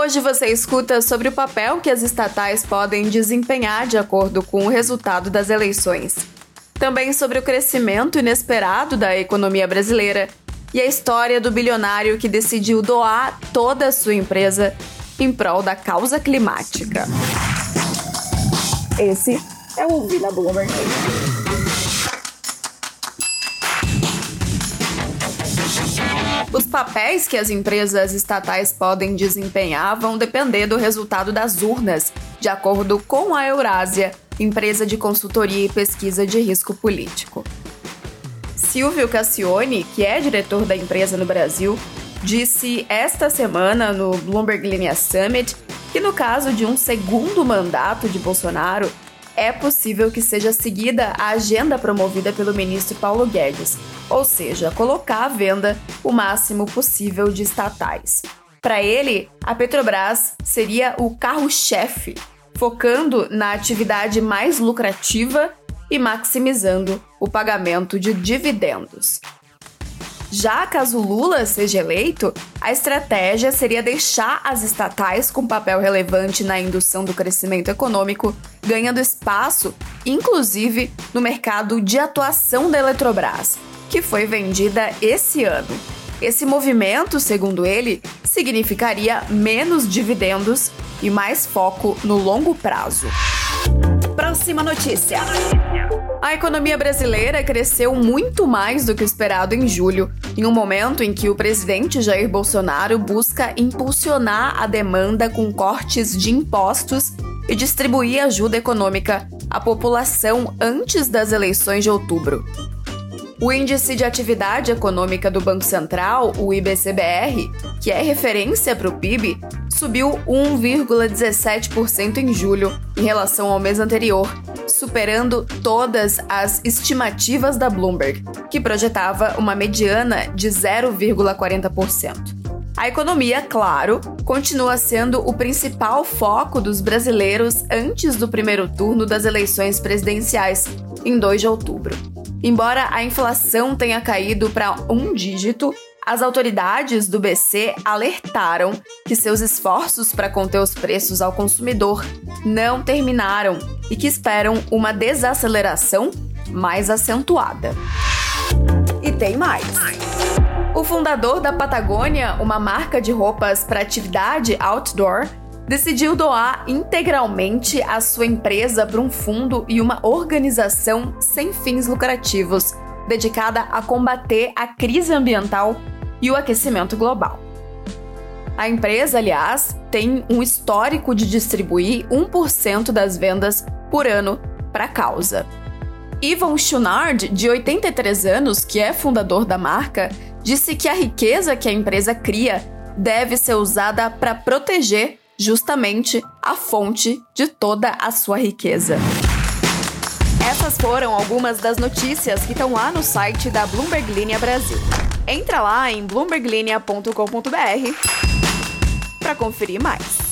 Hoje você escuta sobre o papel que as estatais podem desempenhar de acordo com o resultado das eleições. Também sobre o crescimento inesperado da economia brasileira e a história do bilionário que decidiu doar toda a sua empresa em prol da causa climática. Esse é o Vila Bloomberg. Os papéis que as empresas estatais podem desempenhar vão depender do resultado das urnas, de acordo com a Eurásia, empresa de consultoria e pesquisa de risco político. Silvio Cassione, que é diretor da empresa no Brasil, disse esta semana no Bloomberg Linea Summit que, no caso de um segundo mandato de Bolsonaro, é possível que seja seguida a agenda promovida pelo ministro Paulo Guedes, ou seja, colocar à venda o máximo possível de estatais. Para ele, a Petrobras seria o carro-chefe, focando na atividade mais lucrativa e maximizando o pagamento de dividendos. Já caso Lula seja eleito, a estratégia seria deixar as estatais com papel relevante na indução do crescimento econômico, ganhando espaço, inclusive, no mercado de atuação da Eletrobras, que foi vendida esse ano. Esse movimento, segundo ele, significaria menos dividendos e mais foco no longo prazo. Próxima notícia. A economia brasileira cresceu muito mais do que esperado em julho, em um momento em que o presidente Jair Bolsonaro busca impulsionar a demanda com cortes de impostos e distribuir ajuda econômica à população antes das eleições de outubro. O Índice de Atividade Econômica do Banco Central, o IBCBR, que é referência para o PIB, subiu 1,17% em julho em relação ao mês anterior, superando todas as estimativas da Bloomberg, que projetava uma mediana de 0,40%. A economia, claro, continua sendo o principal foco dos brasileiros antes do primeiro turno das eleições presidenciais, em 2 de outubro. Embora a inflação tenha caído para um dígito, as autoridades do BC alertaram que seus esforços para conter os preços ao consumidor não terminaram e que esperam uma desaceleração mais acentuada. E tem mais. O fundador da Patagônia, uma marca de roupas para atividade outdoor, decidiu doar integralmente a sua empresa para um fundo e uma organização sem fins lucrativos, dedicada a combater a crise ambiental e o aquecimento global. A empresa, aliás, tem um histórico de distribuir 1% das vendas por ano para a causa. Yvon Chouinard, de 83 anos, que é fundador da marca, disse que a riqueza que a empresa cria deve ser usada para proteger justamente a fonte de toda a sua riqueza. Essas foram algumas das notícias que estão lá no site da Bloomberg Linha Brasil. Entra lá em bloomberglinea.com.br para conferir mais.